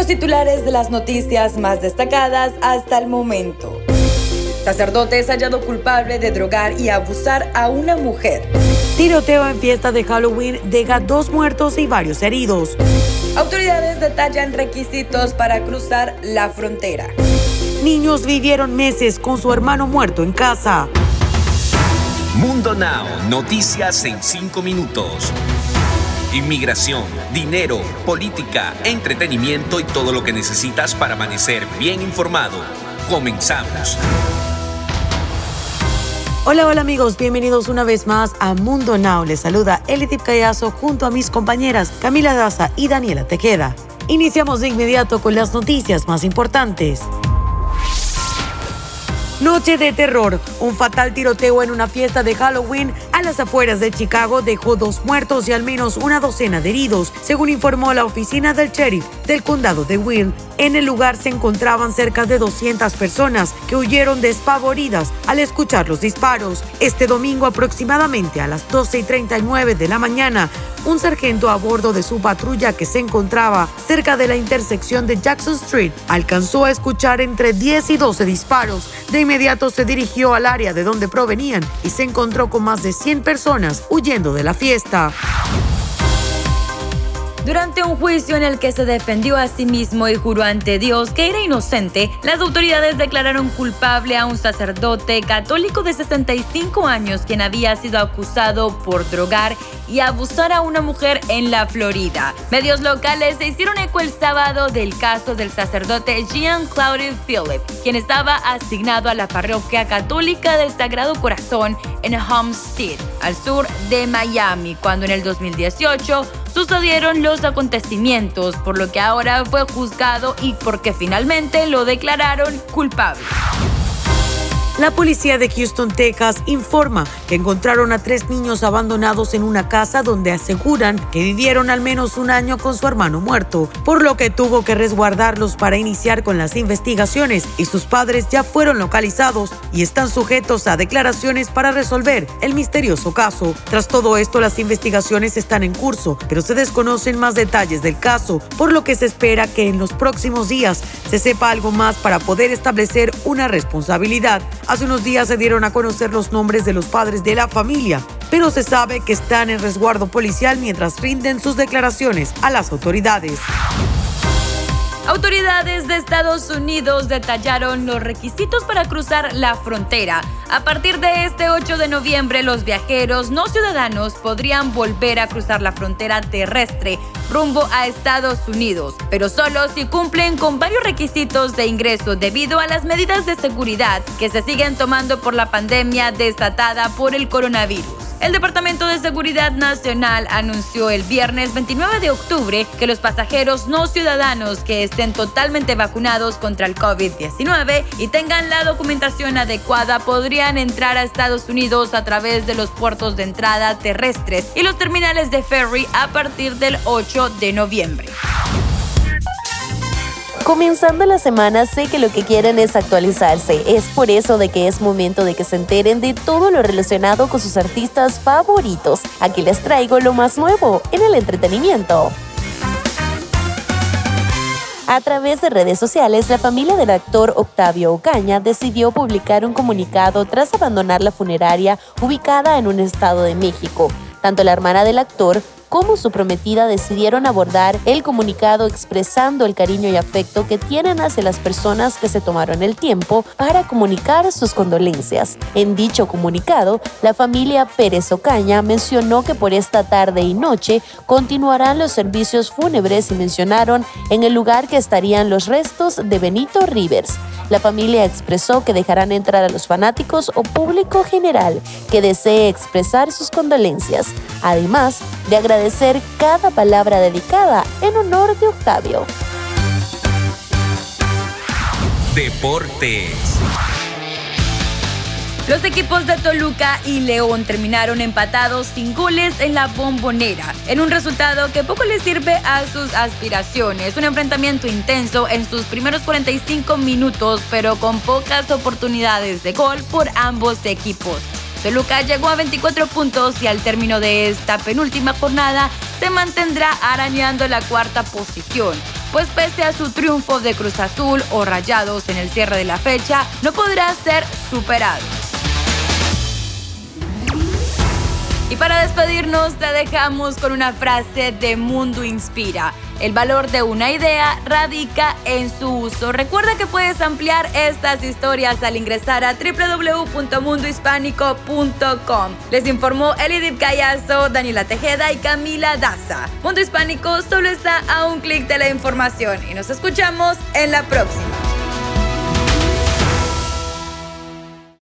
los titulares de las noticias más destacadas hasta el momento. Sacerdote es hallado culpable de drogar y abusar a una mujer. Tiroteo en fiesta de Halloween deja dos muertos y varios heridos. Autoridades detallan requisitos para cruzar la frontera. Niños vivieron meses con su hermano muerto en casa. Mundo Now, noticias en cinco minutos. Inmigración, dinero, política, entretenimiento y todo lo que necesitas para amanecer bien informado. Comenzamos. Hola, hola amigos, bienvenidos una vez más a Mundo Now. Les saluda Elitip Callazo junto a mis compañeras Camila Daza y Daniela Tequeda. Iniciamos de inmediato con las noticias más importantes. Noche de terror. Un fatal tiroteo en una fiesta de Halloween las afueras de Chicago dejó dos muertos y al menos una docena de heridos, según informó la oficina del sheriff del condado de Will. En el lugar se encontraban cerca de 200 personas que huyeron despavoridas al escuchar los disparos. Este domingo aproximadamente a las 12 y 39 de la mañana, un sargento a bordo de su patrulla que se encontraba cerca de la intersección de Jackson Street alcanzó a escuchar entre 10 y 12 disparos. De inmediato se dirigió al área de donde provenían y se encontró con más de 100 personas huyendo de la fiesta. Durante un juicio en el que se defendió a sí mismo y juró ante Dios que era inocente, las autoridades declararon culpable a un sacerdote católico de 65 años quien había sido acusado por drogar y abusar a una mujer en la Florida. Medios locales se hicieron eco el sábado del caso del sacerdote Jean Claude Philip, quien estaba asignado a la parroquia católica del Sagrado Corazón en Homestead, al sur de Miami, cuando en el 2018 sucedieron los acontecimientos, por lo que ahora fue juzgado y porque finalmente lo declararon culpable. La policía de Houston, Texas, informa que encontraron a tres niños abandonados en una casa donde aseguran que vivieron al menos un año con su hermano muerto, por lo que tuvo que resguardarlos para iniciar con las investigaciones y sus padres ya fueron localizados y están sujetos a declaraciones para resolver el misterioso caso. Tras todo esto, las investigaciones están en curso, pero se desconocen más detalles del caso, por lo que se espera que en los próximos días se sepa algo más para poder establecer una responsabilidad. Hace unos días se dieron a conocer los nombres de los padres de la familia, pero se sabe que están en resguardo policial mientras rinden sus declaraciones a las autoridades. Autoridades de Estados Unidos detallaron los requisitos para cruzar la frontera. A partir de este 8 de noviembre, los viajeros no ciudadanos podrían volver a cruzar la frontera terrestre rumbo a Estados Unidos, pero solo si cumplen con varios requisitos de ingreso debido a las medidas de seguridad que se siguen tomando por la pandemia desatada por el coronavirus. El Departamento de Seguridad Nacional anunció el viernes 29 de octubre que los pasajeros no ciudadanos que estén totalmente vacunados contra el COVID-19 y tengan la documentación adecuada podrían entrar a Estados Unidos a través de los puertos de entrada terrestres y los terminales de ferry a partir del 8 de noviembre. Comenzando la semana sé que lo que quieren es actualizarse. Es por eso de que es momento de que se enteren de todo lo relacionado con sus artistas favoritos. Aquí les traigo lo más nuevo en el entretenimiento. A través de redes sociales, la familia del actor Octavio Ocaña decidió publicar un comunicado tras abandonar la funeraria ubicada en un estado de México. Tanto la hermana del actor como su prometida decidieron abordar el comunicado expresando el cariño y afecto que tienen hacia las personas que se tomaron el tiempo para comunicar sus condolencias. En dicho comunicado, la familia Pérez Ocaña mencionó que por esta tarde y noche continuarán los servicios fúnebres y mencionaron en el lugar que estarían los restos de Benito Rivers. La familia expresó que dejarán entrar a los fanáticos o público general que desee expresar sus condolencias, además de agradecer cada palabra dedicada en honor de Octavio. Deportes. Los equipos de Toluca y León terminaron empatados sin goles en la bombonera, en un resultado que poco les sirve a sus aspiraciones. Un enfrentamiento intenso en sus primeros 45 minutos, pero con pocas oportunidades de gol por ambos equipos. Toluca llegó a 24 puntos y al término de esta penúltima jornada se mantendrá arañando la cuarta posición, pues pese a su triunfo de Cruz Azul o Rayados en el cierre de la fecha, no podrá ser superado. Y para despedirnos te dejamos con una frase de Mundo Inspira. El valor de una idea radica en su uso. Recuerda que puedes ampliar estas historias al ingresar a www.mundohispánico.com. Les informó Elidip Callazo, Daniela Tejeda y Camila Daza. Mundo Hispánico solo está a un clic de la información y nos escuchamos en la próxima.